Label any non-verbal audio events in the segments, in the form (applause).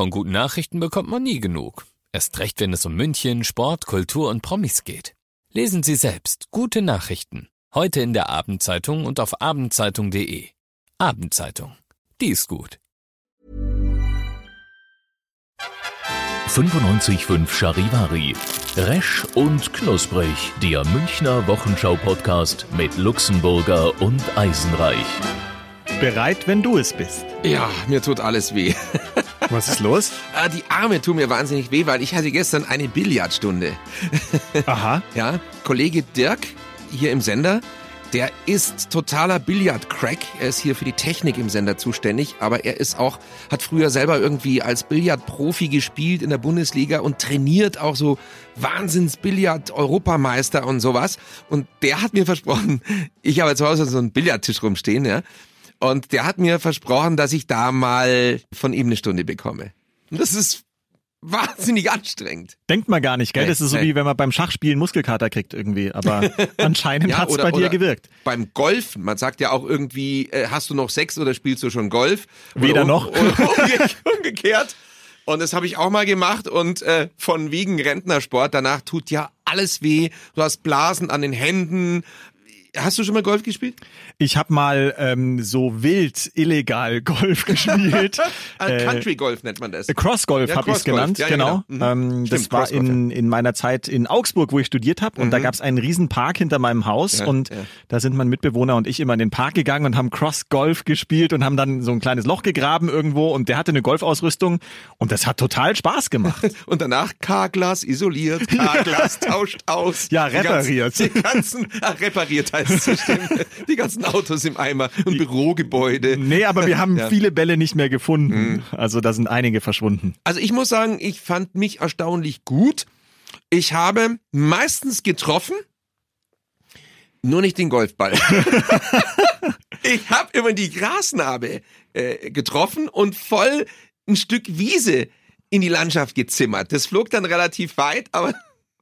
Von guten Nachrichten bekommt man nie genug. Erst recht, wenn es um München, Sport, Kultur und Promis geht. Lesen Sie selbst gute Nachrichten. Heute in der Abendzeitung und auf abendzeitung.de. Abendzeitung. Die ist gut. 95.5 Charivari. Resch und knusprig. Der Münchner Wochenschau-Podcast mit Luxemburger und Eisenreich. Bereit, wenn du es bist. Ja, mir tut alles weh. (laughs) Was ist los? (laughs) Ah, Die Arme tun mir wahnsinnig weh, weil ich hatte gestern eine Billardstunde. (laughs) Aha. Ja, Kollege Dirk hier im Sender, der ist totaler Billard-Crack. Er ist hier für die Technik im Sender zuständig, aber er ist auch, hat früher selber irgendwie als Billard-Profi gespielt in der Bundesliga und trainiert auch so Wahnsinns-Billard-Europameister und sowas. Und der hat mir versprochen, ich habe zu Hause so einen Billardtisch rumstehen, ja. Und der hat mir versprochen, dass ich da mal von ihm eine Stunde bekomme. Und das ist wahnsinnig anstrengend. Denkt man gar nicht, gell? Nee, das ist so nee. wie wenn man beim Schachspielen Muskelkater kriegt irgendwie. Aber (laughs) anscheinend Ja, hat's oder- bei dir gewirkt. Beim Golf, man sagt ja auch irgendwie, äh, hast du noch Sex oder spielst du schon Golf? Weder um- noch. (laughs) Oder umge umgekehrt. Und das habe ich auch mal gemacht und äh, von wegen Rentnersport, danach tut ja alles weh. Du hast Blasen an den Händen. Hast du schon mal Golf gespielt? Ich habe mal ähm, so wild illegal (laughs) Golf gespielt. (laughs) Äh, Country Golf nennt man das. Crossgolf Ja, habe ich es genannt, Ja, ja, genau. genau. Mhm. Ähm, das Stimmt, war Crossgolf, in, in meiner Zeit in Augsburg, wo ich studiert habe. Und da gab es einen riesen Park hinter meinem Haus. Und da sind mein Mitbewohner und ich immer in den Park gegangen und haben Crossgolf gespielt und haben dann so ein kleines Loch gegraben irgendwo. Und der hatte eine Golfausrüstung. Und das hat total Spaß gemacht. (laughs) Und danach K-Glas isoliert, K-Glas tauscht aus. Ja, Die ganzen- repariert. Die ganzen, ach, repariert das stimmt. (laughs) Die ganzen Autos im Eimer und Bürogebäude. nee, aber wir haben Ja. Mhm. viele Bälle nicht mehr gefunden. Also da sind einige verschwunden. Also ich muss sagen, ich fand mich erstaunlich gut. Ich habe meistens getroffen, nur nicht den Golfball. (laughs) ich habe immer die Grasnarbe äh, getroffen und voll ein Stück Wiese in die Landschaft gezimmert. Das flog dann relativ weit, aber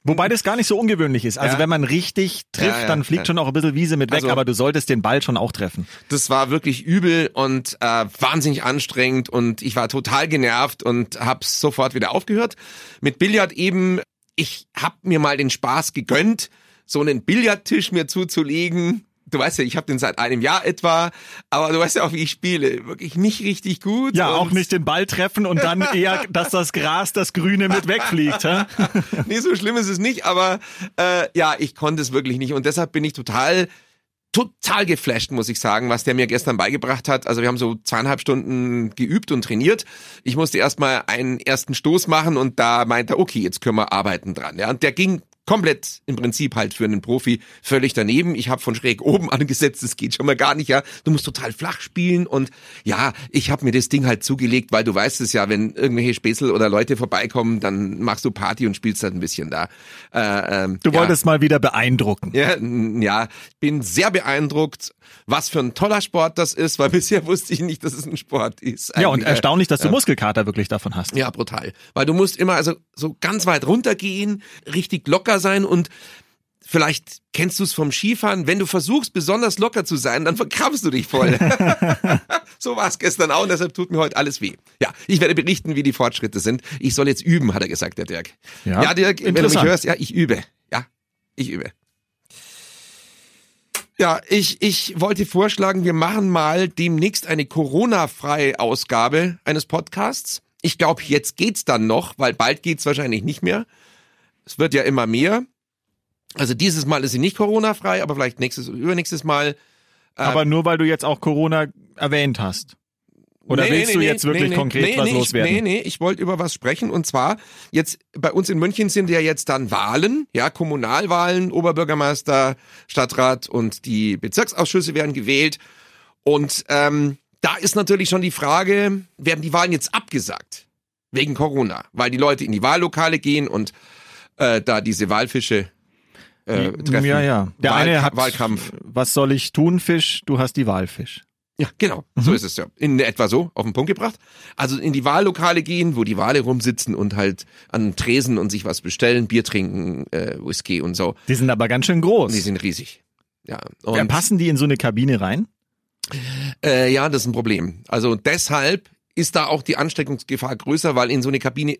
Wobei das gar nicht so ungewöhnlich ist. Also Ja. wenn man richtig trifft, Ja, ja, dann fliegt schon auch ein bisschen Wiese mit weg, Also- aber du solltest den Ball schon auch treffen. das war wirklich übel und äh, wahnsinnig anstrengend und ich war total genervt und hab's sofort wieder aufgehört. Mit Billard eben, ich hab mir mal den Spaß gegönnt, so einen Billardtisch mir zuzulegen. Du weißt ja, ich habe den seit einem Jahr etwa, aber du weißt ja auch, wie ich spiele. Wirklich nicht richtig gut. Ja, auch nicht den Ball treffen und dann (laughs) eher, dass das Gras, das Grüne mit wegfliegt. Hä? (laughs) nee, so schlimm ist es nicht, aber äh, ja, ich konnte es wirklich nicht und deshalb bin ich total total geflasht, muss ich sagen, was der mir gestern beigebracht hat. Also wir haben so zweieinhalb Stunden geübt und trainiert. Ich musste erstmal einen ersten Stoß machen und da meinte er, okay, jetzt können wir arbeiten dran. Ja, und der ging komplett im Prinzip halt für einen Profi völlig daneben. Ich habe von schräg oben (laughs) angesetzt, das geht schon mal gar nicht, ja. Du musst total flach spielen und ja, ich habe mir das Ding halt zugelegt, weil du weißt es ja, wenn irgendwelche Späßel oder Leute vorbeikommen, dann machst du Party und spielst halt ein bisschen da. Äh, ähm, Du ja. wolltest mal wieder beeindrucken. Ja, ja, bin sehr beeindruckt, was für ein toller Sport das ist, weil (laughs) bisher wusste ich nicht, dass es ein Sport ist. Ja, und äh, erstaunlich, dass du Muskelkater wirklich davon hast. Ja, brutal. Weil du musst immer also so ganz weit runtergehen, richtig locker sein und vielleicht kennst du es vom Skifahren, wenn du versuchst besonders locker zu sein, dann verkrampfst du dich voll. (laughs) so war es gestern auch und deshalb tut mir heute alles weh. Ja, ich werde berichten, wie die Fortschritte sind. Ich soll jetzt üben, hat er gesagt, der Dirk. Ja, ja Dirk, wenn du mich hörst, ja, ich übe. Ja, ich übe. Ja, ich, ich wollte vorschlagen, wir machen mal demnächst eine Corona-freie Ausgabe eines Podcasts. Ich glaube, jetzt geht's dann noch, weil bald geht's wahrscheinlich nicht mehr. Es wird ja immer mehr. Also dieses Mal ist sie nicht Corona-frei, aber vielleicht nächstes übernächstes Mal. Aber nur weil du jetzt auch Corona erwähnt hast. Oder Nee, willst nee, du nee, jetzt wirklich nee, konkret nee, was loswerden? Nee, nee, ich wollte über was sprechen und zwar jetzt bei uns in München sind ja jetzt dann Wahlen, ja, Kommunalwahlen, Oberbürgermeister, Stadtrat und die Bezirksausschüsse werden gewählt und ähm, da ist natürlich schon die Frage, werden die Wahlen jetzt abgesagt wegen Corona, weil die Leute in die Wahllokale gehen und äh, da diese Wahlfische äh, treffen. Ja, ja. Der Wahl eine hat, Wahlkampf. was soll ich tun, Fisch? Du hast die Walfisch. Ja, genau. Mhm. So ist es ja. In etwa so, auf den Punkt gebracht. Also in die Wahllokale gehen, wo die Wale rumsitzen und halt an Tresen und sich was bestellen, Bier trinken, äh, Whisky und so. Die sind aber ganz schön groß. Die sind riesig. Ja. ja, Und, passen die in so eine Kabine rein? äh, ja, das ist ein Problem. Also deshalb ist da auch die Ansteckungsgefahr größer, weil in so eine Kabine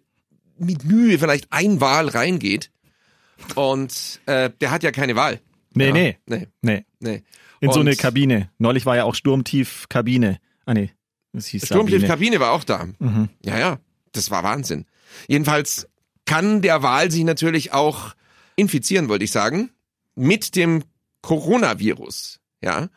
mit Mühe vielleicht ein Wal reingeht. Und äh, der hat ja keine Wahl. Nee, ja. nee, Nee, nee. nee. In so Und eine Kabine. Neulich war ja auch Sturmtief Kabine. Ah, nee. Das hieß Sturmtief. Kabine war auch da. Mhm. Ja, ja, das war Wahnsinn. Jedenfalls kann der Wal sich natürlich auch infizieren, wollte ich sagen, mit dem Coronavirus. Ja.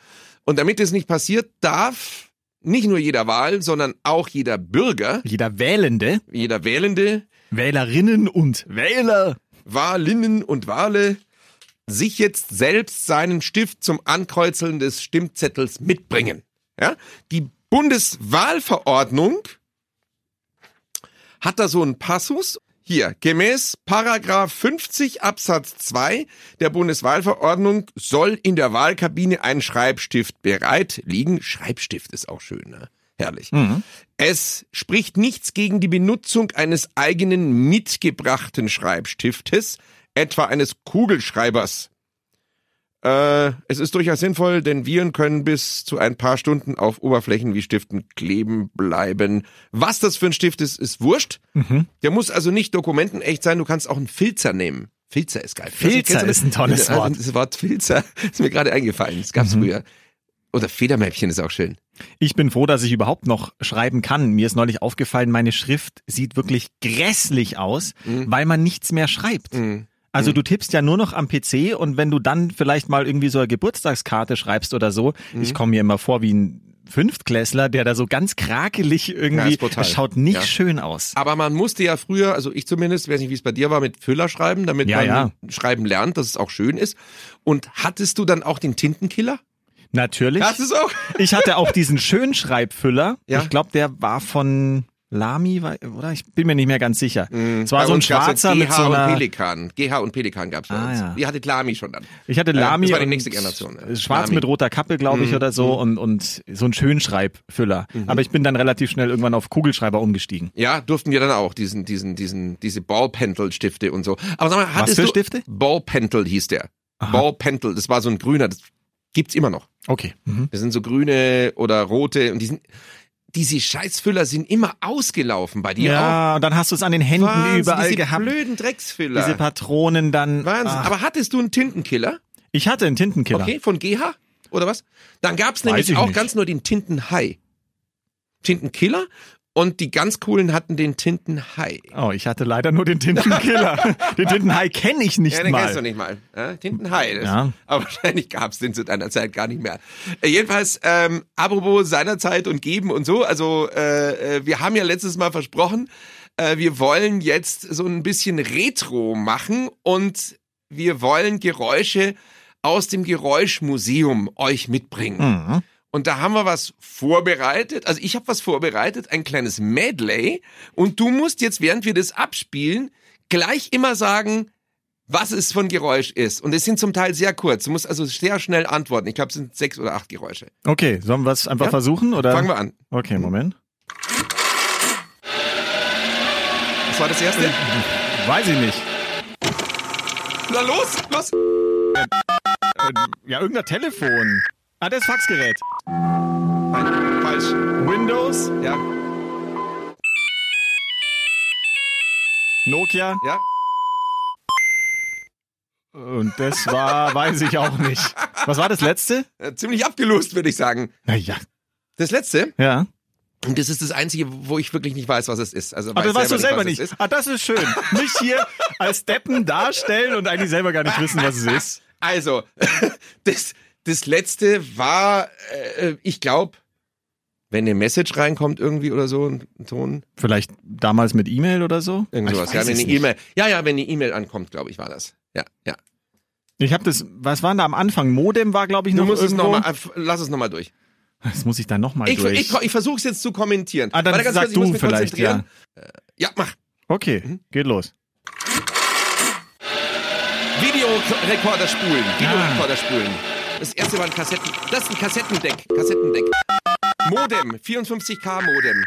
Und damit es nicht passiert, darf nicht nur jeder Wal, sondern auch jeder Bürger, Jeder Wählende, jeder Wählende, Wählerinnen und Wähler. Walinnen und Wale sich jetzt selbst seinen Stift zum Ankreuzeln des Stimmzettels mitbringen. Ja? Die Bundeswahlverordnung hat da so einen Passus. Hier, gemäß Paragraph 50 Absatz 2 der Bundeswahlverordnung soll in der Wahlkabine ein Schreibstift bereit liegen. Schreibstift ist auch schön, ne? Herrlich. Es spricht nichts gegen die Benutzung eines eigenen mitgebrachten Schreibstiftes, etwa eines Kugelschreibers. Äh, es ist durchaus sinnvoll, denn Viren können bis zu ein paar Stunden auf Oberflächen wie Stiften kleben bleiben. Was das für ein Stift ist, ist wurscht. Der muss also nicht dokumentenecht sein, du kannst auch einen Filzer nehmen. Filzer ist geil. Filzer Kennst du das? ist ein tolles Also, Wort. Das Wort Filzer (laughs) ist mir gerade eingefallen. Das gab's früher. Oder Federmäppchen ist auch schön. Ich bin froh, dass ich überhaupt noch schreiben kann. Mir ist neulich aufgefallen, meine Schrift sieht wirklich grässlich aus, weil man nichts mehr schreibt. Mhm. Also du tippst ja nur noch am PC und wenn du dann vielleicht mal irgendwie so eine Geburtstagskarte schreibst oder so, Mhm. ich komme mir immer vor wie ein Fünftklässler, der da so ganz krakelig Ja, irgendwie, brutal. das schaut nicht Ja. schön aus. Aber man musste ja früher, also ich zumindest, weiß nicht, wie es bei dir war, mit Füller schreiben, damit Ja, man ja. schreiben lernt, dass es auch schön ist. Und hattest du dann auch den Tintenkiller? Natürlich. Hattest du auch? Ich hatte auch diesen Schönschreibfüller. Ja. Ich glaube, der war von Lamy, oder? Ich bin mir nicht mehr ganz sicher. Es war so ein schwarzer mit GH so und einer... Pelikan. GH und Pelikan gab's bei Ah, uns. ja. Die hatte Lamy schon dann. Ich hatte Lamy das war die und nächste Generation, ja. Schwarz Lamy. Mit roter Kappe, glaube ich, oder so und, und so ein Schönschreibfüller. Aber ich bin dann relativ schnell irgendwann auf Kugelschreiber umgestiegen. Ja, durften wir dann auch, diesen, diesen, diesen, diese Ballpentel-Stifte und so. Aber sag mal, hattest für du... Stifte? Ballpentel hieß der. Ballpentel, das war so ein grüner, das gibt's immer noch. Okay. Mhm. Das sind so grüne oder rote und die sind, diese Scheißfüller sind immer ausgelaufen bei dir auch. Ja, und dann hast du es an den Händen Wahnsinn, überall diese gehabt. blöden Drecksfüller. Diese Patronen dann. Wahnsinn. Ach, Aber hattest du einen Tintenkiller? ich hatte einen Tintenkiller. Okay, von GH oder was? Dann gab's Weiß nämlich ich auch nicht. ganz nur den Tintenhai. Tintenkiller und die ganz coolen hatten den Tintenhai. Oh, ich hatte leider nur den Tintenkiller. (laughs) den Tintenhai kenne ich nicht Ja, den kennst du mal. nicht mal. Ja, Tintenhai. Das, Ja. Aber (laughs) wahrscheinlich gab's den zu deiner Zeit gar nicht mehr. Äh, jedenfalls, ähm, apropos seinerzeit und geben und so, also äh, äh, wir haben ja letztes Mal versprochen, äh, wir wollen jetzt so ein bisschen Retro machen und wir wollen Geräusche aus dem Geräuschmuseum euch mitbringen. Mhm. Und da haben wir was vorbereitet. Also ich habe was vorbereitet, ein kleines Medley. Und du musst jetzt, während wir das abspielen, gleich immer sagen, was es von Geräusch ist. Und es sind zum Teil sehr kurz. Du musst also sehr schnell antworten. Ich glaube, es sind sechs oder acht Geräusche. Okay, sollen wir es einfach Ja? versuchen? Oder? Fangen wir an. Okay, Moment. Was war das erste? Weiß ich nicht. Na los, los. Äh, ja, irgendein Telefon. Ah, das Faxgerät. Nein, falsch. Windows, Ja, Nokia. ja. Und das war, (laughs) weiß ich auch nicht. Was war das letzte? Äh, ziemlich abgelost, würde ich sagen. Naja. Das letzte, Ja. und das ist das Einzige, wo ich wirklich nicht weiß, was es ist. Also Aber das weißt du selber nicht. ist. Ah, das ist schön. Nicht hier als Deppen darstellen und eigentlich selber gar nicht wissen, was es ist. (laughs) Also, (laughs) das, das letzte war, äh, ich glaube, wenn eine Message reinkommt irgendwie oder so, ein, Ton, Vielleicht damals mit E-Mail oder so? irgend Ah, ich sowas. weiß Ja, wenn eine. E-Mail, ja, ja, wenn eine E-Mail ankommt, glaube ich, war das. Ja, ja. Ich habe das, was war denn da am Anfang? Modem war, glaube ich, Du noch musst es irgendwo. nochmal, lass es nochmal durch. das muss ich dann nochmal Ich, durch. ich, ich versuche es jetzt zu kommentieren. ah, dann ganz sag kurz, ich du mich vielleicht, ja. konzentrieren. Ja, mach. Okay, Mhm. geht los. Videorekorder spulen. Videorekorder spulen. Das erste war ein Kassetten. Das ist ein Kassettendeck. Kassettendeck. Modem. 54K Modem.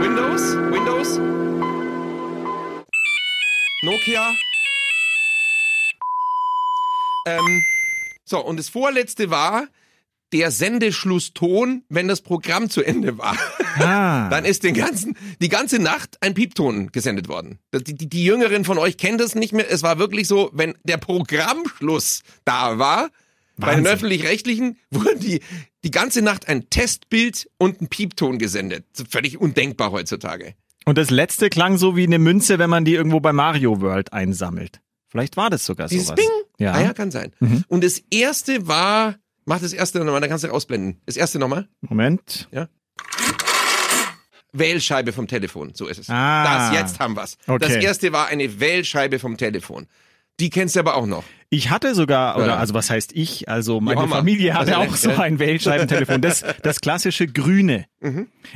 Windows. Windows. Nokia. Ähm, so, und das vorletzte war der Sendeschlusston, wenn das Programm zu Ende war. Ah. (laughs) Dann ist den ganzen, die ganze Nacht ein Piepton gesendet worden. Die, die, die Jüngeren von euch kennen das nicht mehr. Es war wirklich so, wenn der Programmschluss da war, bei den Wahnsinn. Öffentlich-Rechtlichen wurde die, die ganze Nacht ein Testbild und ein Piepton gesendet. So Völlig undenkbar heutzutage. Und das letzte klang so wie eine Münze, wenn man die irgendwo bei Mario World einsammelt. Vielleicht war das sogar Dieses sowas. Bing? Ja. Ah ja, kann sein. Und das erste war, mach das erste nochmal, dann kannst du ausblenden. Das erste nochmal. Moment. Wählscheibe vom Telefon, so ist es. Ah. Das, jetzt haben wir's. Okay. Das erste war eine Wählscheibe vom Telefon. Die kennst du aber auch noch. Ich hatte sogar, oder Ja. also was heißt ich? Also meine Hammer. Familie hatte Also, auch so ja. ein Wählscheibentelefon. Das, das klassische Grüne.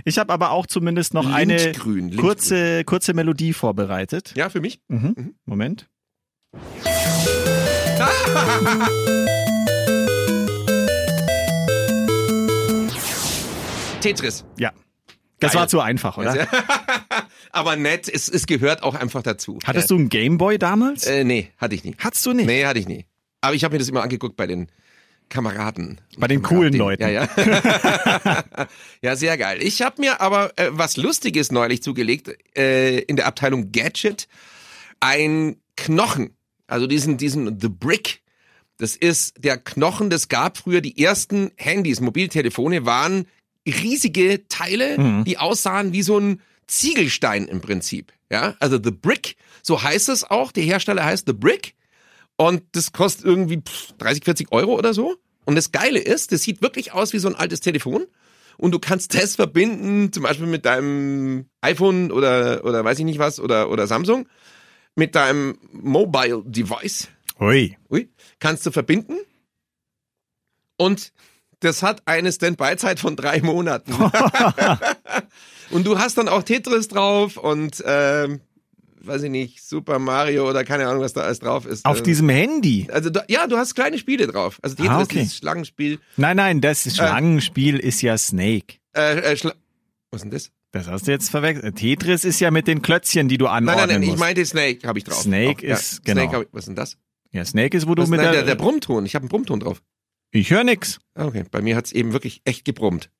Ich habe aber auch zumindest noch eine Lindgrün, Lindgrün. kurze, kurze Melodie vorbereitet. Ja, für mich? Mhm. Moment. (laughs) Tetris. Ja. Das Geil. war zu einfach, oder? (laughs) Aber nett, es, es gehört auch einfach dazu. Hattest du einen Gameboy damals? Äh, nee, hatte ich nie. Hattest du nicht? Nee, hatte ich nie. Aber ich habe mir das immer angeguckt bei den Kameraden. Bei den coolen Leuten. Ja, ja. (laughs) (laughs) ja, sehr geil. Ich habe mir aber äh, was Lustiges neulich zugelegt äh, in der Abteilung Gadget. Ein Knochen. Also diesen, diesen The Brick. Das ist der Knochen, das gab früher die ersten Handys, Mobiltelefone waren riesige Teile, die aussahen wie so ein Ziegelstein im Prinzip. Ja, also The Brick, so heißt es auch. Der Hersteller heißt The Brick. Und das kostet irgendwie pff, 30, 40 Euro oder so. Und das Geile ist, das sieht wirklich aus wie so ein altes Telefon. Und du kannst das verbinden, zum Beispiel mit deinem iPhone oder, oder weiß ich nicht was, oder, oder Samsung, mit deinem Mobile Device. Ui. Ui, kannst du verbinden. Und das hat eine Standby-Zeit von drei Monaten. (laughs) und du hast dann auch Tetris drauf und, ähm, weiß ich nicht, Super Mario oder keine Ahnung, was da alles drauf ist. Auf Äh, diesem Handy? also du, ja, du hast kleine Spiele drauf. Also Tetris Ah, ist okay. dieses Schlangenspiel. Nein, nein, das Schlangenspiel ist ja Snake. Äh, äh, Schla was ist denn das? Das hast du jetzt verwechselt. Tetris ist ja mit den Klötzchen, die du Nein, anordnen nein, nein, ich musst. meinte Snake habe ich drauf. Snake Auch, ist- genau. Snake ich, was ist denn das? ja, Snake ist, wo du Was, mit nein, der, der, der Brummton. Ich habe einen Brummton drauf. Ich höre nix. Ah, Okay, bei mir hat's eben wirklich echt gebrummt.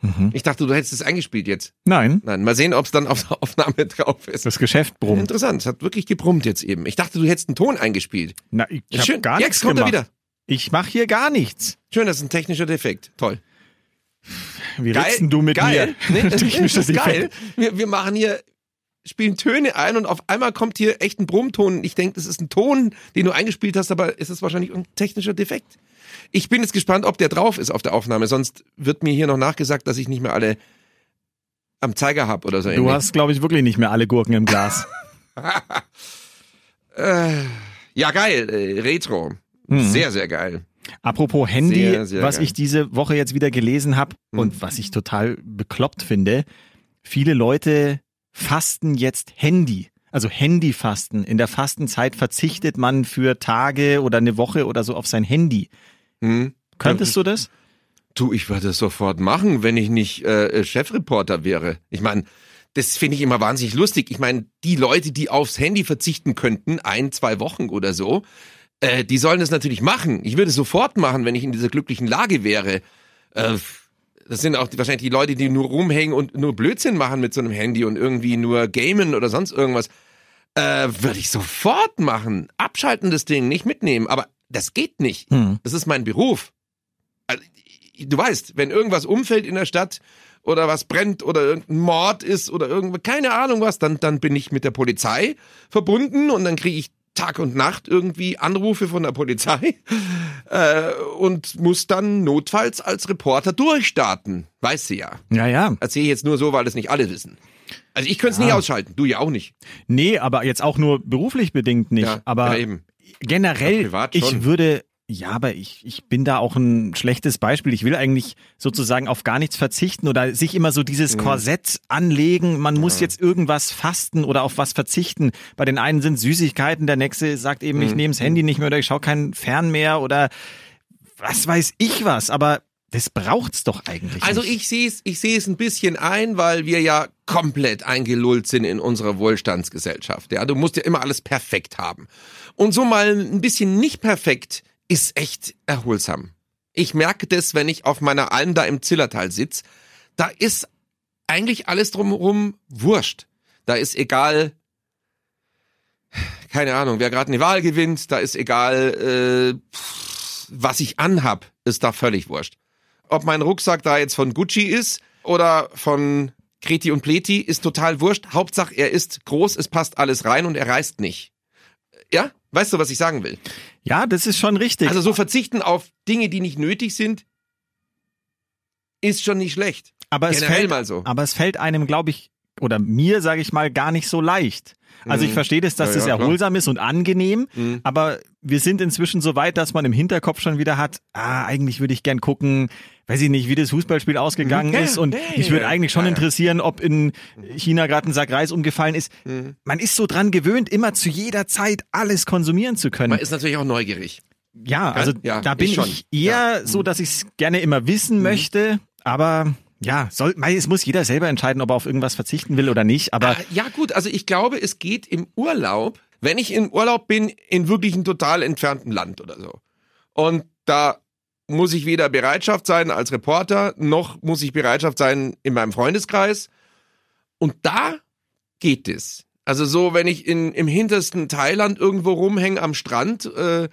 Mhm. Ich dachte, du hättest es eingespielt jetzt. Nein, Nein, mal sehen, ob es dann auf der Aufnahme drauf ist. das Geschäft brummt. Interessant, es hat wirklich gebrummt jetzt eben. Ich dachte, du hättest einen Ton eingespielt. Na, ich hab schön. gar jetzt nichts kommt gemacht. er wieder. Ich mache hier gar nichts. Schön, das ist ein technischer Defekt. Toll. Wie redest du mit geil. mir? Nee, (laughs) das ist geil. Wir, wir machen hier, spielen Töne ein und auf einmal kommt hier echt ein Brummton. Ich denke, das ist ein Ton, den du eingespielt hast, aber es ist wahrscheinlich ein technischer Defekt. Ich bin jetzt gespannt, ob der drauf ist auf der Aufnahme. Sonst wird mir hier noch nachgesagt, dass ich nicht mehr alle am Zeiger habe oder so. Du ähnlich. hast, glaube ich, wirklich nicht mehr alle Gurken im Glas. (laughs) Äh, ja, geil. Äh, Retro. Sehr, sehr geil. Apropos Handy, Sehr, sehr was geil. ich diese Woche jetzt wieder gelesen habe Mhm. und was ich total bekloppt finde, viele Leute fasten jetzt Handy. Also Handyfasten. In der Fastenzeit verzichtet man für Tage oder eine Woche oder so auf sein Handy. Hm? Könntest du das? Du, ich würde es sofort machen, wenn ich nicht äh, Chefreporter wäre. Ich meine, das finde ich immer wahnsinnig lustig. Ich meine, die Leute, die aufs Handy verzichten könnten, ein, zwei Wochen oder so, äh, die sollen das natürlich machen. Ich würde es sofort machen, wenn ich in dieser glücklichen Lage wäre. Äh, das sind auch die, wahrscheinlich die Leute, die nur rumhängen und nur Blödsinn machen mit so einem Handy und irgendwie nur gamen oder sonst irgendwas. Äh, würde ich sofort machen. Abschalten das Ding, nicht mitnehmen. Aber das geht nicht. Hm. Das ist mein Beruf. Also, du weißt, wenn irgendwas umfällt in der Stadt oder was brennt oder irgendein Mord ist oder irgendwas, keine Ahnung was, dann, dann bin ich mit der Polizei verbunden und dann kriege ich Tag und Nacht irgendwie Anrufe von der Polizei (laughs) äh, und muss dann notfalls als Reporter durchstarten. Weißt du ja. Ja, ja. Erzähle ich jetzt nur so, weil das nicht alle wissen. Also ich könnte es nicht ausschalten, du ja auch nicht. Nee, aber jetzt auch nur beruflich bedingt nicht. Ja, aber ja, eben. Generell, Ja, ich würde, ja, aber ich, ich bin da auch ein schlechtes Beispiel. Ich will eigentlich sozusagen auf gar nichts verzichten oder sich immer so dieses Mhm. Korsett anlegen. Man muss jetzt irgendwas fasten oder auf was verzichten. Bei den einen sind Süßigkeiten, der nächste sagt eben, Mhm. ich nehme das Handy nicht mehr oder ich schaue keinen Fern mehr oder was weiß ich was. Aber das braucht's doch eigentlich. Also nicht. ich sehe es, ich sehe es ein bisschen ein, weil wir ja komplett eingelullt sind in unserer Wohlstandsgesellschaft. Ja, du musst ja immer alles perfekt haben. Und so mal ein bisschen nicht perfekt ist echt erholsam. Ich merke das, wenn ich auf meiner Alm da im Zillertal sitz. Da ist eigentlich alles drumherum wurscht. Da ist egal, keine Ahnung, wer gerade eine Wahl gewinnt, da ist egal, äh, was ich anhab, ist da völlig wurscht. Ob mein Rucksack da jetzt von Gucci ist oder von Kreti und Pleti, ist total wurscht. Hauptsache, er ist groß, es passt alles rein und er reißt nicht. Ja? Weißt du, was ich sagen will? Ja, das ist schon richtig. Also so verzichten auf Dinge, die nicht nötig sind, ist schon nicht schlecht. aber es fällt, mal so. aber es fällt einem, glaube ich, oder mir, sage ich mal, gar nicht so leicht. Also ich Mhm. verstehe das, dass Ja, das ja, klar. erholsam ist und angenehm, Mhm. aber wir sind inzwischen so weit, dass man im Hinterkopf schon wieder hat, ah, eigentlich würde ich gern gucken, weiß ich nicht, wie das Fußballspiel ausgegangen Mhm. Ja, ist und ja, mich würde eigentlich schon ja, interessieren, ob in China gerade ein Sack Reis umgefallen ist. Mhm. Man ist so dran gewöhnt, immer zu jeder Zeit alles konsumieren zu können. Man ist natürlich auch neugierig. Ja, also da bin ich ich eher Ja. so, dass ich es gerne immer wissen möchte, aber ja, soll, es muss jeder selber entscheiden, ob er auf irgendwas verzichten will oder nicht, aber Ah, ja gut, also ich glaube, es geht im Urlaub, wenn ich im Urlaub bin, in wirklich einem total entfernten Land oder so. Und da muss ich weder Bereitschaft sein als Reporter, noch muss ich Bereitschaft sein in meinem Freundeskreis. Und da geht es. Also so, wenn ich in, im hintersten Thailand irgendwo rumhänge am Strand, äh, äh,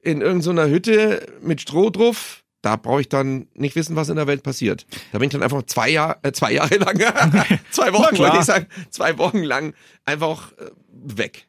in irgendeiner Hütte mit Stroh drauf, da brauche ich dann nicht wissen, was in der Welt passiert. Da bin ich dann einfach zwei, Jahr, äh, zwei Jahre lang, (laughs) zwei Wochen wollte ich sagen, zwei Wochen lang einfach äh, weg.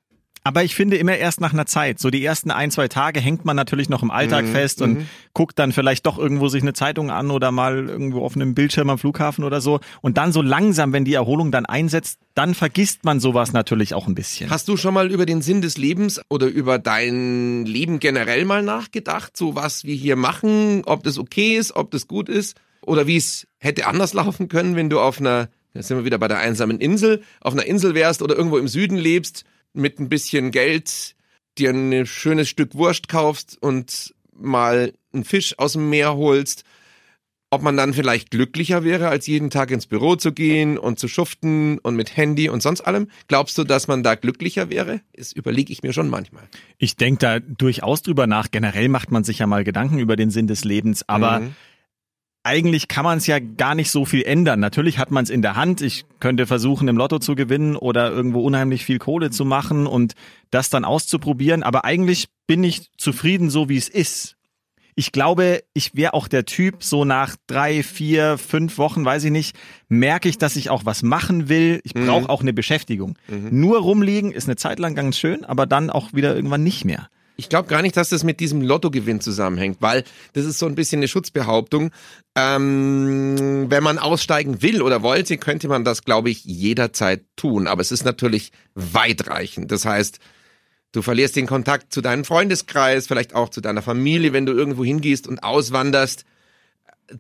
Aber ich finde immer erst nach einer Zeit. So die ersten ein, zwei Tage hängt man natürlich noch im Alltag Mhm, fest und mhm. guckt dann vielleicht doch irgendwo sich eine Zeitung an oder mal irgendwo auf einem Bildschirm am Flughafen oder so. Und dann so langsam, wenn die Erholung dann einsetzt, dann vergisst man sowas natürlich auch ein bisschen. Hast du schon mal über den Sinn des Lebens oder über dein Leben generell mal nachgedacht? So was wir hier machen, ob das okay ist, ob das gut ist oder wie es hätte anders (laughs) laufen können, wenn du auf einer, jetzt sind wir wieder bei der einsamen Insel, auf einer Insel wärst oder irgendwo im Süden lebst, mit ein bisschen Geld dir ein schönes Stück Wurst kaufst und mal einen Fisch aus dem Meer holst, ob man dann vielleicht glücklicher wäre, als jeden Tag ins Büro zu gehen und zu schuften und mit Handy und sonst allem? Glaubst du, dass man da glücklicher wäre? Das überlege ich mir schon manchmal. Ich denke da durchaus drüber nach. Generell macht man sich ja mal Gedanken über den Sinn des Lebens, aber Mhm. Eigentlich kann man es ja gar nicht so viel ändern. Natürlich hat man es in der Hand. Ich könnte versuchen, im Lotto zu gewinnen oder irgendwo unheimlich viel Kohle zu machen und das dann auszuprobieren. Aber eigentlich bin ich zufrieden, so wie es ist. Ich glaube, ich wäre auch der Typ, so nach drei, vier, fünf Wochen, weiß ich nicht, merke ich, dass ich auch was machen will. Ich brauche auch eine Beschäftigung. Nur rumliegen ist eine Zeit lang ganz schön, aber dann auch wieder irgendwann nicht mehr. Ich glaube gar nicht, dass das mit diesem Lottogewinn zusammenhängt, weil das ist so ein bisschen eine Schutzbehauptung. Ähm, wenn man aussteigen will oder wollte, könnte man das, glaube ich, jederzeit tun. Aber es ist natürlich weitreichend. Das heißt, du verlierst den Kontakt zu deinem Freundeskreis, vielleicht auch zu deiner Familie, wenn du irgendwo hingehst und auswanderst.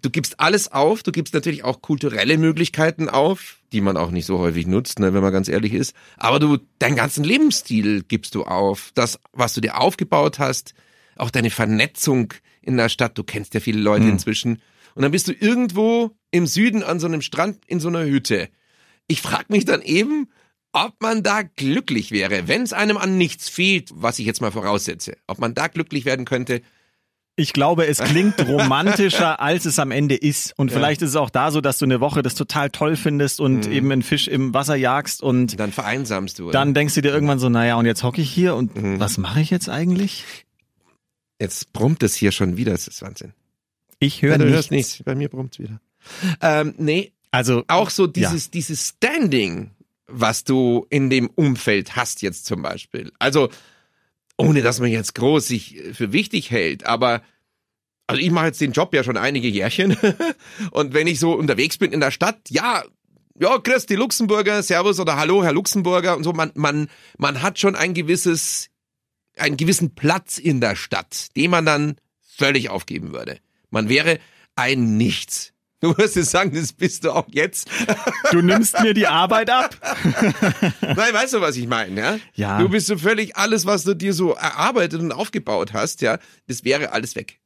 Du gibst alles auf, du gibst natürlich auch kulturelle Möglichkeiten auf, die man auch nicht so häufig nutzt, ne, wenn man ganz ehrlich ist. Aber du, deinen ganzen Lebensstil gibst du auf. Das, was du dir aufgebaut hast, auch deine Vernetzung in der Stadt. Du kennst ja viele Leute inzwischen. Und dann bist du irgendwo im Süden an so einem Strand in so einer Hütte. Ich frag mich dann eben, ob man da glücklich wäre, wenn es einem an nichts fehlt, was ich jetzt mal voraussetze. Ob man da glücklich werden könnte. Ich glaube, es klingt (laughs) romantischer, als es am Ende ist. Und vielleicht ist es auch da so, dass du eine Woche das total toll findest und Mhm. eben einen Fisch im Wasser jagst und Dann vereinsamst du. Oder? dann denkst du dir irgendwann so, naja, und jetzt hocke ich hier und Mhm. was mache ich jetzt eigentlich? Jetzt brummt es hier schon wieder, das ist Wahnsinn. Ich höre Ja, du nichts. hörst nichts. Bei mir brummt es wieder. Ähm, nee, Also auch so dieses, dieses Standing, was du in dem Umfeld hast jetzt zum Beispiel. Also, ohne dass man jetzt groß sich für wichtig hält, aber also ich mache jetzt den Job ja schon einige Jährchen (laughs) und wenn ich so unterwegs bin in der Stadt, ja, ja, grüß die Luxemburger, Servus oder Hallo, Herr Luxemburger und so, man, man, man hat schon ein gewisses, einen gewissen Platz in der Stadt, den man dann völlig aufgeben würde. Man wäre ein Nichts. Du wirst jetzt sagen, das bist du auch jetzt. du nimmst mir die Arbeit ab. (laughs) Nein, weißt du, was ich meine, ja? Ja. Du bist so völlig alles, was du dir so erarbeitet und aufgebaut hast, ja, das wäre alles weg.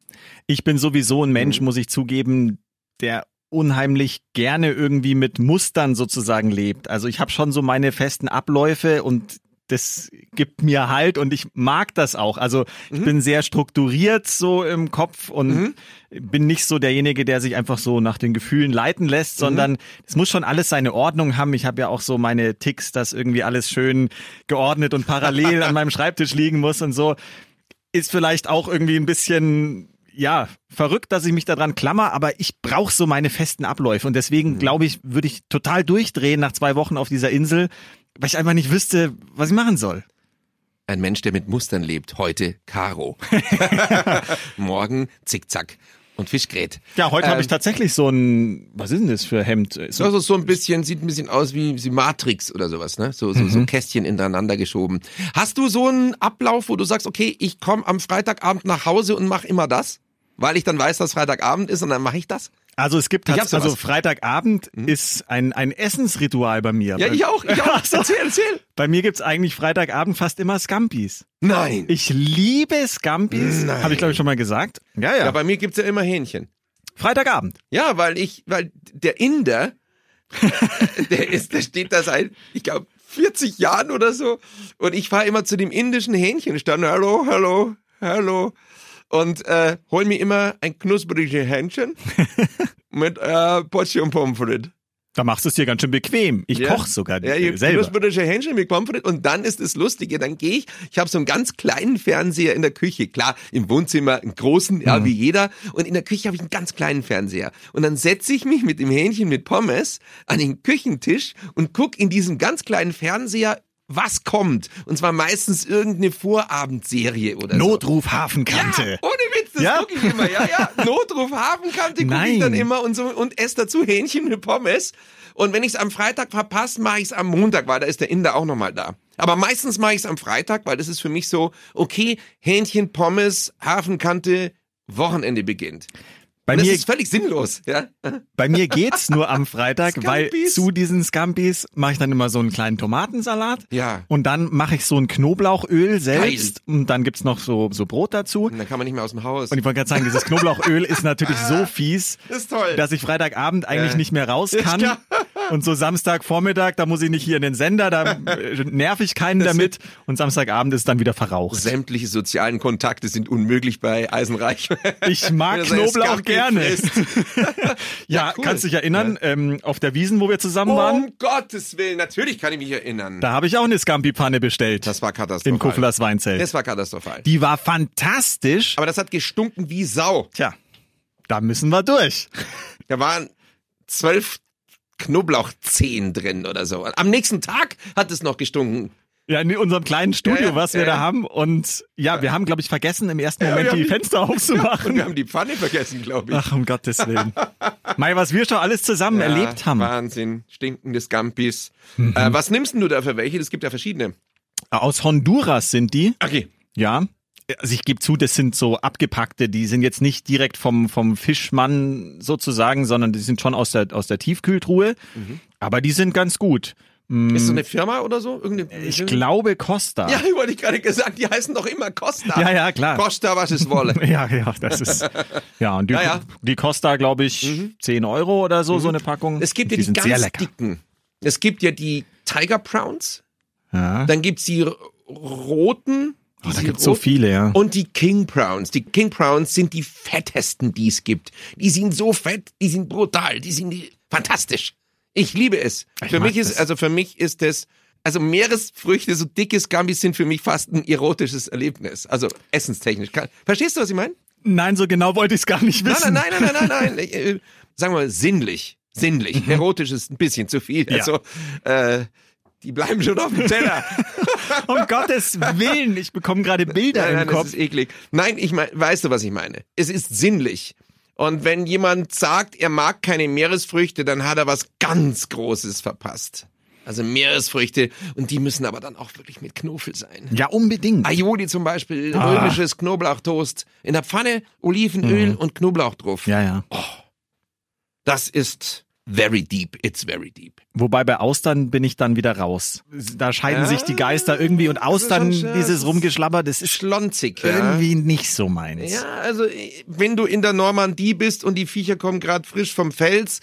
Ich bin sowieso ein Mensch, Mhm. muss ich zugeben, der unheimlich gerne irgendwie mit Mustern sozusagen lebt. Also ich habe schon so meine festen Abläufe und das gibt mir Halt und ich mag das auch. Also ich bin sehr strukturiert so im Kopf und bin nicht so derjenige, der sich einfach so nach den Gefühlen leiten lässt, sondern es muss schon alles seine Ordnung haben. Ich habe ja auch so meine Ticks, dass irgendwie alles schön geordnet und parallel an meinem Schreibtisch liegen muss und so. Ist vielleicht auch irgendwie ein bisschen ja, verrückt, dass ich mich daran klammer, aber ich brauche so meine festen Abläufe und deswegen glaube ich, würde ich total durchdrehen nach zwei Wochen auf dieser Insel, weil ich einfach nicht wüsste, was ich machen soll. Ein Mensch, der mit Mustern lebt. Heute Karo. (laughs) Morgen Zickzack und Fischgrät. Ja, heute habe Ähm, ich tatsächlich so ein, was ist denn das für Hemd? So, Also so ein bisschen, sieht ein bisschen aus wie, wie Matrix oder sowas, ne? So, so, so Kästchen hintereinander geschoben. Hast du so einen Ablauf, wo du sagst, okay, ich komme am Freitagabend nach Hause und mache immer das? Weil ich dann weiß, dass Freitagabend ist und dann mache ich das? also es gibt also sowas. Freitagabend ist ein, ein Essensritual bei mir. Ja, ich auch, ich auch. Ach (laughs) so. Erzähl, erzähl. Bei mir gibt's eigentlich Freitagabend fast immer Scampis. Nein. Ich liebe Scampis, Nein. habe ich glaube ich schon mal gesagt. Ja, ja. Ja, bei mir gibt's ja immer Hähnchen. Freitagabend. Ja, weil ich, weil der Inder, (laughs) der ist, der steht da seit, ich glaube, 40 Jahren oder so. Und ich fahre immer zu dem indischen Hähnchenstand. Hallo, hallo, hallo. Und äh, hol mir immer ein knuspriges Hähnchen (laughs) mit äh, Portion Pommes frites. Da machst du es dir ganz schön bequem. Ich Ja. koch sogar Ja, ich selber. knusprige Hähnchen mit Pommes frites. Und dann ist das Lustige, dann gehe ich, ich habe so einen ganz kleinen Fernseher in der Küche. Klar, im Wohnzimmer einen großen, ja, Mhm. wie jeder. Und in der Küche habe ich einen ganz kleinen Fernseher. Und dann setze ich mich mit dem Hähnchen mit Pommes an den Küchentisch und guck in diesem ganz kleinen Fernseher, was kommt. Und zwar meistens irgendeine Vorabendserie oder so. Notruf Hafenkante. Ja, ohne Witz, das Ja? gucke ich immer, ja, ja. (laughs) Notruf Hafenkante gucke ich dann immer und so und esse dazu Hähnchen mit Pommes. Und wenn ich es am Freitag verpasse, mache ich es am Montag, weil da ist der Inder auch nochmal da. Aber meistens mache ich es am Freitag, weil das ist für mich so, okay, Hähnchen, Pommes, Hafenkante, Wochenende beginnt. Bei das mir, ist völlig sinnlos, ja. (laughs) bei mir geht's nur am Freitag, weil zu diesen Scampis mache ich dann immer so einen kleinen Tomatensalat. Ja. Und dann mache ich so ein Knoblauchöl selbst. Und dann gibt's noch so, so Brot dazu. Und dann kann man nicht mehr aus dem Haus. Und ich wollte gerade sagen, dieses Knoblauchöl ist natürlich so (laughs) fies, Das ist toll. dass ich Freitagabend eigentlich Ja. nicht mehr raus kann. klar. Und so Samstagvormittag, da muss ich nicht hier in den Sender, da äh, nerv ich keinen damit. Und Samstagabend ist dann wieder verraucht. Sämtliche sozialen Kontakte sind unmöglich bei Eisenreich. Ich mag (laughs) Knoblauch gerne. frisst. (laughs) Ja, cool. kannst dich erinnern, ähm, auf der Wiesen, wo wir zusammen waren, Um Gottes Willen, natürlich kann ich mich erinnern. da habe ich auch eine Scampi-Pfanne bestellt. Das war katastrophal. Im Kuflers Weinzelt. Das war katastrophal. Die war fantastisch. Aber das hat gestunken wie Sau. Tja, da müssen wir durch. (laughs) Da waren zwölf Knoblauchzehen drin oder so. Am nächsten Tag hat es noch gestunken. Ja, in unserem kleinen Studio, Ja, ja, was wir ja, da haben. Und ja, wir haben, glaube ich, vergessen, im ersten Moment die Fenster (laughs) Und aufzumachen. wir haben die Pfanne vergessen, glaube ich. Ach, um Gottes Willen. (laughs) Mai, was wir schon alles zusammen erlebt haben. Wahnsinn. Stinkende Scampis. Mhm. Äh, was nimmst denn du da für welche? Es gibt ja verschiedene. Aus Honduras sind die. Okay. Ja. Also ich gebe zu, das sind so abgepackte, die sind jetzt nicht direkt vom, vom Fischmann sozusagen, sondern die sind schon aus der, aus der Tiefkühltruhe. Mhm. Aber die sind ganz gut. Ist das eine Firma oder so? Irgendeine, Mhm. Ich glaube Costa. Ja, wollte ich gerade gesagt, die heißen doch immer Costa. Ja, ja, klar. Costa, was es wolle. (laughs) Ja, ja, das ist. Ja, und die, (laughs) Ja, ja. die Costa, glaube ich, 10 Euro oder so, so eine Packung. Es gibt ja die die ganz dicken. Es gibt ja die Tiger Prawns. Ja. Dann gibt's die r- roten. Oh, da gibt's so viele, ja. Und die King Prawns. Die King Prawns sind die fettesten, die es gibt. Die sind so fett, die sind brutal, die sind die, fantastisch. Ich liebe es. Ich für mich ist, das. also für mich ist das, also Meeresfrüchte, so dicke Gambis sind für mich fast ein erotisches Erlebnis. Also essenstechnisch. Verstehst du, was ich meine? Nein, so genau wollte ich es gar nicht wissen. nein, nein, nein, nein, (laughs) nein, nein. Äh, Sagen wir mal sinnlich. Sinnlich. Erotisch ist ein bisschen zu viel. Mhm. Ja. Also, äh, die bleiben schon auf dem Teller. (laughs) Um Gottes Willen, ich bekomme gerade Bilder Nein, nein, im das Kopf. ist eklig. Nein, ich meine, weißt du, was ich meine? Es ist sinnlich. Und wenn jemand sagt, er mag keine Meeresfrüchte, dann hat er was ganz Großes verpasst. Also Meeresfrüchte. Und die müssen aber dann auch wirklich mit Knuffel sein. Ja, unbedingt. Aioli zum Beispiel, Ah. römisches Knoblauchtoast. In der Pfanne Olivenöl und Knoblauch drauf. Mhm. Ja, ja. Das ist very deep. It's very deep. Wobei bei Austern bin ich dann wieder raus. Da scheiden sich die Geister irgendwie und Austern, schon schön. dieses Rumgeschlabber, das ist Schlonzig, ja. irgendwie nicht so meins. Ja, also äh, wenn du in der Normandie bist und die Viecher kommen gerade frisch vom Fels,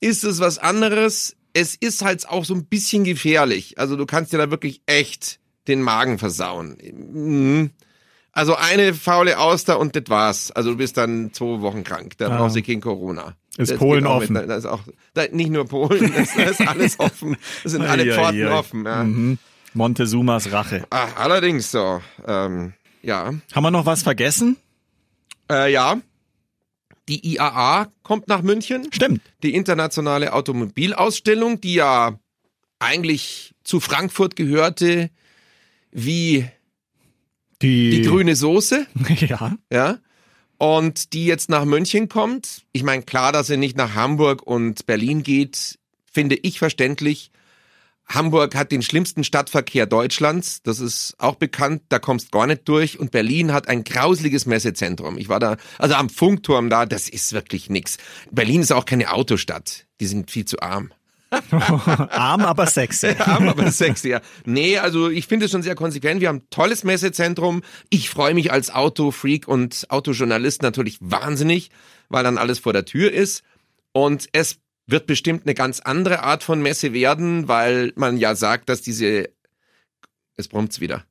ist es was anderes. Es ist halt auch so ein bisschen gefährlich. Also du kannst dir da wirklich echt den Magen versauen. Mhm. Also eine faule Auster und das war's. Also du bist dann zwei Wochen krank. Da Ah. brauchst du kein Corona. Ist Das Polen offen? Mit, ist auch, nicht nur Polen, das, da ist alles (laughs) offen. Das sind alle Pforten ei. offen. Ja. Mhm. Montezumas Rache. Ah, allerdings so. Ähm, ja. Haben wir noch was vergessen? Äh, ja. Die IAA kommt nach München. Stimmt. Die internationale Automobilausstellung, die ja eigentlich zu Frankfurt gehörte wie Die, die grüne Soße. (laughs) Ja. ja. Und die jetzt nach München kommt. Ich meine, klar, dass sie nicht nach Hamburg und Berlin geht, finde ich verständlich. Hamburg hat den schlimmsten Stadtverkehr Deutschlands. Das ist auch bekannt. Da kommst gar nicht durch. Und Berlin hat ein grausliges Messezentrum. Ich war da, also am Funkturm da, das ist wirklich nix. Berlin ist auch keine Autostadt. Die sind viel zu arm. (laughs) Arm, aber sexy. (laughs) Arm, aber sexy, ja. Nee, also ich finde es schon sehr konsequent. Wir haben ein tolles Messezentrum. Ich freue mich als Autofreak und Autojournalist natürlich wahnsinnig, weil dann alles vor der Tür ist. Und es wird bestimmt eine ganz andere Art von Messe werden, weil man ja sagt, dass diese... Es brummt's wieder.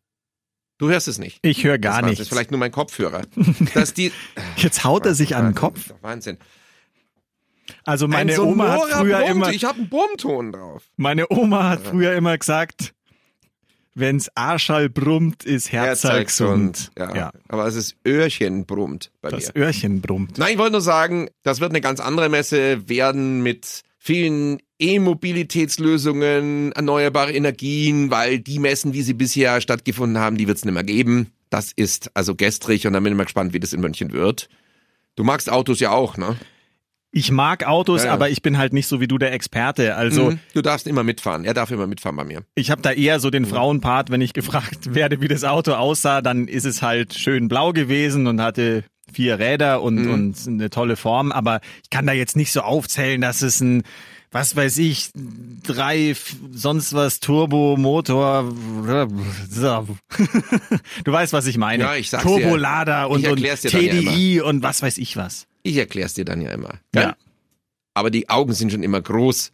Du hörst es nicht. Ich höre gar nichts. Das ist vielleicht nur mein Kopfhörer. (laughs) dass die... Jetzt haut er sich an den Kopf. Doch Wahnsinn. Also meine Ein Oma hat früher Brummt. immer, Ich habe einen Brummton drauf. meine Oma hat früher immer gesagt, wenn's Arschall brummt, ist Herzall gesund. Ja. ja. Aber es ist Öhrchen brummt bei Das mir. Öhrchen brummt. Nein, ich wollte nur sagen, das wird eine ganz andere Messe werden mit vielen E-Mobilitätslösungen, erneuerbare Energien, weil die Messen, wie sie bisher stattgefunden haben, die wird es nicht mehr geben. Das ist also gestrig und dann bin ich mal gespannt, wie das in München wird. Du magst Autos ja auch, ne? Ich mag Autos, Ja, ja. aber ich bin halt nicht so wie du der Experte. Also Mhm. Du darfst immer mitfahren. Er darf immer mitfahren bei mir. ich habe da eher so den Frauenpart, wenn ich gefragt (laughs) werde, wie das Auto aussah, dann ist es halt schön blau gewesen und hatte vier Räder und, Mhm. und eine tolle Form. Aber ich kann da jetzt nicht so aufzählen, dass es ein, was weiß ich, drei, sonst was, Turbo, Motor. (laughs) du weißt, was ich meine. Ja, ich sag's dir. Turbolader und, Ich und erklär's dir TDI und was weiß ich was. Ich erklär's dir dann ja immer. Ja. Aber die Augen sind schon immer groß,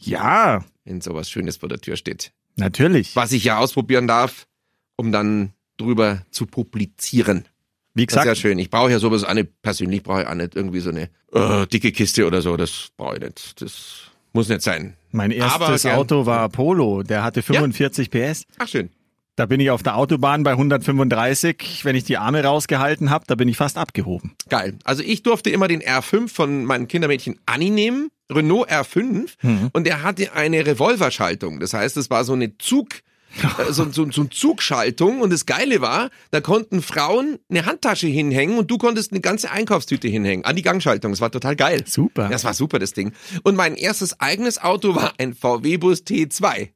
Ja, wenn sowas Schönes vor der Tür steht. natürlich. Was ich ja ausprobieren darf, um dann drüber zu publizieren. Wie Das ist ja gesagt, schön. Ich brauche ja sowas auch nicht, persönlich brauche ich auch nicht irgendwie so eine äh, dicke Kiste oder so. Das brauche ich nicht. Das muss nicht sein. mein Aber erstes gern. Auto war Polo, der hatte 45 PS. Ach schön. Da bin ich auf der Autobahn bei 135, wenn ich die Arme rausgehalten habe, da bin ich fast abgehoben. Geil. Also ich durfte immer den R5 von meinem Kindermädchen Anni nehmen, Renault R5, Mhm. und der hatte eine Revolverschaltung. Das heißt, es war so eine Zug, äh, so, so, so eine Zugschaltung und das Geile war, da konnten Frauen eine Handtasche hinhängen und du konntest eine ganze Einkaufstüte hinhängen an die Gangschaltung. Das war total geil. Super. Das war super, das Ding. Und mein erstes eigenes Auto war ein VW-Bus T2.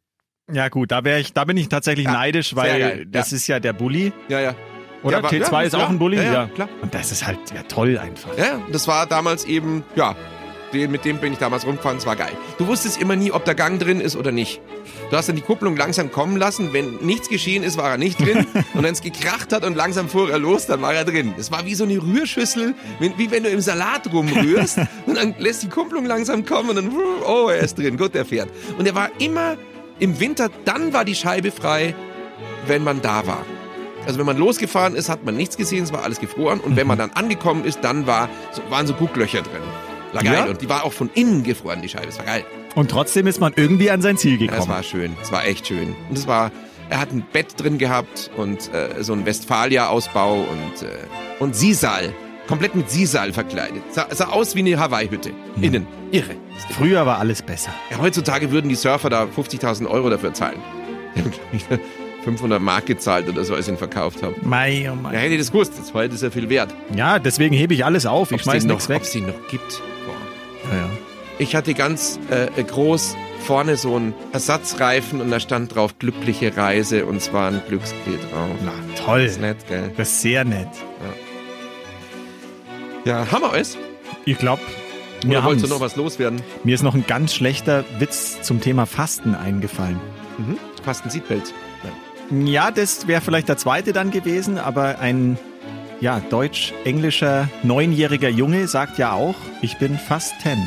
Ja gut, da wäre ich, da bin ich tatsächlich Ja, neidisch, weil geil, das ist ja der Bulli, Ja, ja. oder? Ja, war- T2 ja, ist klar. auch ein Bulli, Ja, ja, klar. Und das ist halt ja toll einfach. Ja, das war damals eben, ja, den, mit dem bin ich damals rumgefahren, das war geil. Du wusstest immer nie, ob der Gang drin ist oder nicht. Du hast dann die Kupplung langsam kommen lassen. Wenn nichts geschehen ist, war er nicht drin. (laughs) und wenn es gekracht hat und langsam fuhr er los, dann war er drin. Es war wie so eine Rührschüssel, wie, wie wenn du im Salat rumrührst. (laughs) und dann lässt die Kupplung langsam kommen und dann, oh, er ist drin. Gut, der fährt. Und er war immer im Winter, dann war die Scheibe frei, wenn man da war. Also wenn man losgefahren ist, hat man nichts gesehen, es war alles gefroren. Und wenn man dann angekommen ist, dann war, so, waren so Gucklöcher drin. War geil. Ja? Und die war auch von innen gefroren, die Scheibe. Es war geil. Und trotzdem ist man irgendwie an sein Ziel Ja, das gekommen. war schön. Es war echt schön. Und es war, er hat ein Bett drin gehabt und äh, so einen Westfalia-Ausbau und, äh, und Sisal. Komplett mit Sisal verkleidet. Sah, sah aus wie eine Hawaii-Hütte. Innen. Irre. Früher war alles besser. Ja, heutzutage würden die Surfer da 50.000 Euro dafür zahlen. Die haben, glaub ich, 500 Mark gezahlt oder so, als ich ihn verkauft habe. Mei, oh Ja, mei. hätte ich das gewusst. Das heute ist ja viel wert. Ja, deswegen hebe ich alles auf. Ich Ob's schmeiß den nichts weg. ob's den noch gibt. Boah. Ja, ja. Ich hatte ganz äh, groß vorne so einen Ersatzreifen und da stand drauf glückliche Reise und zwar ein Glücksspiel drauf. Na, toll. Ist nett, gell? Das ist sehr nett. Ja, haben wir alles? Ich glaube, Oder mir, wolltest du noch was loswerden? mir ist noch ein ganz schlechter Witz zum Thema Fasten eingefallen. Mhm. Fast ein Seatbelt. Ja, das wäre vielleicht der zweite dann gewesen, aber ein ja, deutsch-englischer neunjähriger Junge sagt ja auch, ich bin fast ten.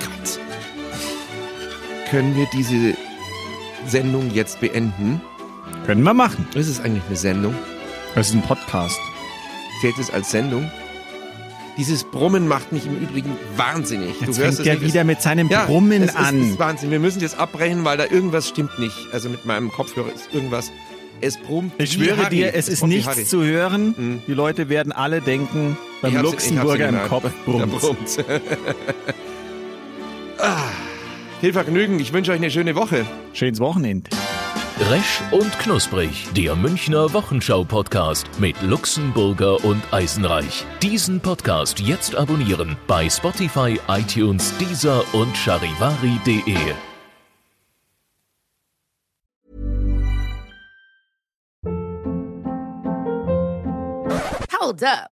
Gott. Können wir diese Sendung jetzt beenden. Können wir machen. Ist es eigentlich eine Sendung? Das ist ein Podcast. Zählt es als Sendung? Dieses Brummen macht mich im Übrigen wahnsinnig. Jetzt du hörst fängt es er nicht, wieder mit seinem ja, Brummen es ist, an. Es ist Wahnsinn. Wir müssen jetzt abbrechen, weil da irgendwas stimmt nicht. Also mit meinem Kopfhörer ist irgendwas. Es brummt. Ich schwöre dir, es ist brummt wie nichts Harry. zu hören. Mhm. Die Leute werden alle denken, beim Luxemburger im Kopf brummt. Da brummt's. (laughs) ah, viel Vergnügen. Ich wünsche euch eine schöne Woche. Schönes Wochenende. Resch und Knusprig, der Münchner Wochenschau-Podcast mit Luxemburger und Eisenreich. Diesen Podcast jetzt abonnieren bei Spotify, iTunes, Deezer und charivari.de. Hold up.